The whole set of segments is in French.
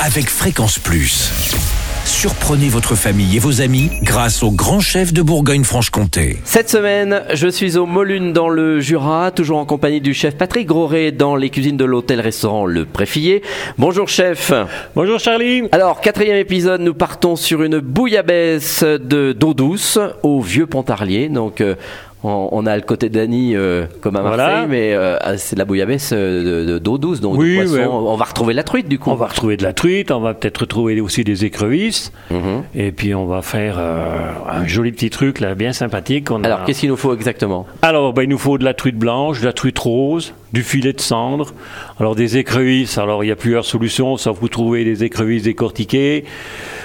avec Fréquence Plus. Surprenez votre famille et vos amis grâce au grand chef de Bourgogne-Franche-Comté. Cette semaine, je suis au Molune dans le Jura, toujours en compagnie du chef Patrick Groré dans les cuisines de l'hôtel-restaurant Le Préfillé. Bonjour chef. Bonjour Charlie. Alors, quatrième épisode, nous partons sur une bouillabaisse de d'eau douce au Vieux Pontarlier. Donc, euh, on, on a le côté d'Annie euh, comme à Marseille, Voilà. mais euh, c'est de la bouillabaisse euh, de- de- d'eau douce, donc de Oui, poisson. ouais. On va retrouver la truite du coup. On va retrouver de la truite, on va peut-être retrouver aussi des écrevisses, Mhm. et puis on va faire euh, un joli petit truc là, bien sympathique. On a- Alors, qu'est-ce qu'il nous faut exactement? Alors, ben, il nous faut de la truite blanche, de la truite rose, du filet de cendre, alors des écrevisses. Alors, il y a plusieurs solutions, soit vous trouvez des écrevisses décortiquées,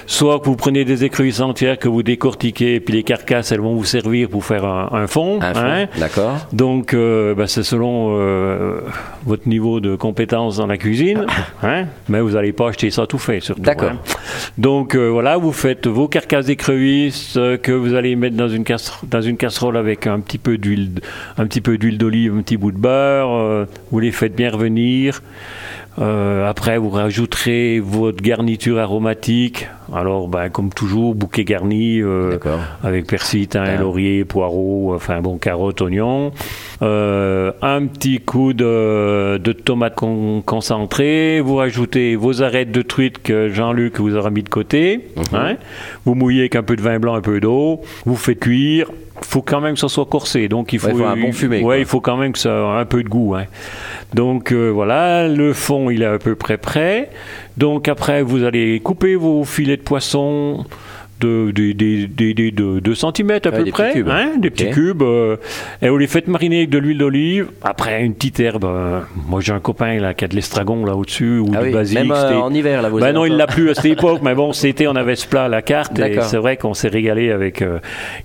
soit vous prenez des écrevisses entières que vous décortiquez, et puis les carcasses, elles vont vous servir pour faire un, un fond. Un fond, hein. D'accord. Donc, euh, ben, c'est selon euh, votre niveau de compétence dans la cuisine, hein, mais vous n'allez pas acheter ça tout fait, surtout. D'accord. hein. Donc, euh, voilà, vous faites vos carcasses d'écrevisses que vous allez mettre dans une, casserole, dans une casserole avec un petit peu d'huile, un petit peu d'huile d'olive, un petit bout de beurre. Euh, vous les faites bien revenir. Euh, après, vous rajouterez votre garniture aromatique. Alors, ben, comme toujours, bouquet garni. euh, avec persil, thym, laurier, poireaux, enfin bon, carottes, oignons. Euh, un petit coup de, de tomate con- concentrée. Vous rajoutez vos arêtes de truite que Jean-Luc vous aura mis de côté. Mhm. hein. Vous mouillez avec un peu de vin blanc, un peu d'eau. Vous faites cuire. Faut quand même que ça soit corsé. Donc il faut, Ouais, il faut un bon fumé, Ouais, il faut quand même que ça ait un peu de goût. hein. Donc euh, voilà, le fond il est à peu près prêt. Donc après vous allez couper vos filets de poisson de, de, de, de, de- de 2 cm à peu des près, petits cubes. hein, des petits cubes, euh, et vous les faites mariner avec de l'huile d'olive. Après une petite herbe, euh, moi j'ai un copain là qui a de l'estragon là au-dessus ou Ah du oui, basilic. même euh, en hiver là. Vous ben non, il l'a plus à cette époque, mais bon, c'était, on avait ce plat à la carte, et c'est vrai qu'on s'est régalé avec.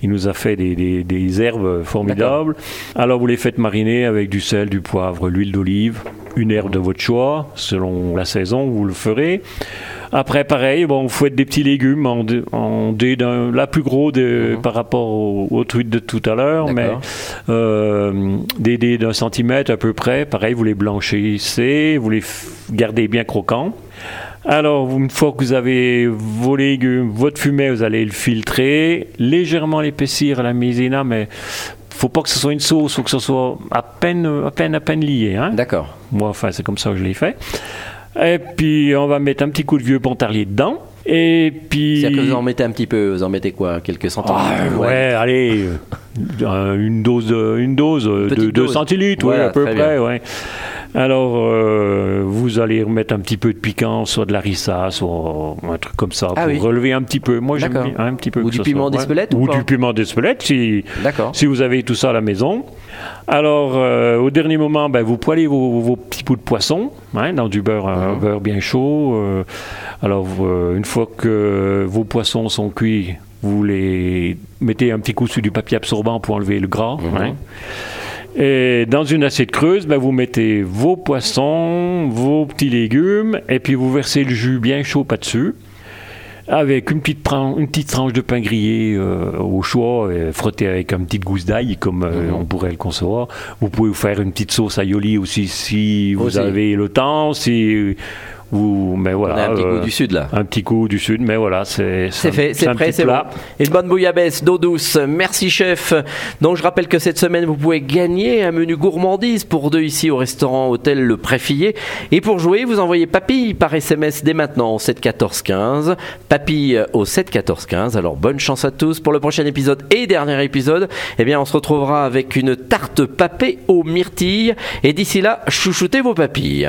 il nous a fait des, des, des herbes formidables. Alors vous les faites mariner avec du sel, du poivre, l'huile d'olive, une herbe de votre choix, selon la saison, vous le ferez. Après, pareil, bon, vous faites des petits légumes en, dé- en dés d'un, là plus gros de, par rapport au, au truc de tout à l'heure, mais euh, des dés d'un centimètre à peu près. Pareil, vous les blanchissez, vous les gardez bien croquants. Alors, une fois que vous avez vos légumes, votre fumet, vous allez le filtrer, légèrement l'épaissir à la maisena, mais faut pas que ce soit une sauce, faut que ce soit à peine, à peine, à peine lié. Hein? D'accord. Moi, enfin, c'est comme ça que je l'ai fait. Et puis, on va mettre un petit coup de vieux pontarlier dedans. Et puis. C'est-à-dire que vous en mettez un petit peu, vous en mettez quoi Quelques centimètres Ah, ouais, allez, euh, une dose, de- une dose euh, de Petite 2 dose. centilitres, ouais, à peu près, ouais. Alors, euh, vous allez remettre un petit peu de piquant, soit de la rissa, soit un truc comme ça, Ah pour oui. relever un petit peu. Moi, j'aime bien un petit peu. Ou du piment d'Espelette ou Ou du piment d'Espelette, si, si vous avez tout ça à la maison. Alors, euh, au dernier moment, ben, vous poêlez vos, vos petits bouts de poisson hein, dans du beurre, un Mhm. beurre bien chaud. euh, alors, une fois que vos poissons sont cuits, vous les mettez un petit coup sur du papier absorbant pour enlever le gras. Mhm. hein. Et dans une assiette creuse, ben, vous mettez vos poissons, vos petits légumes, et puis vous versez le jus bien chaud pas-dessus avec une petite, tran- une petite tranche de pain grillé euh, au choix, frotté avec une petite gousse d'ail, comme euh, Mhm. on pourrait le concevoir. Vous pouvez vous faire une petite sauce aioli aussi si vous Aussi. avez le temps, si vous, mais On voilà. a un petit euh, goût du sud là. un petit coup du sud, mais voilà, c'est C'est fait, c'est prêt, c'est bon. plat. Une bonne bouillabaisse d'eau douce. Merci chef. Donc je rappelle que cette semaine vous pouvez gagner un menu gourmandise pour deux ici au restaurant hôtel Le Préfillé. Et pour jouer, vous envoyez papille par SMS dès maintenant au 7 14 15. Papille au 7 14 15. Alors bonne chance à tous pour le prochain épisode et dernier épisode. Eh bien on se retrouvera avec une tarte papée aux myrtilles. Et d'ici là, chouchoutez vos papilles.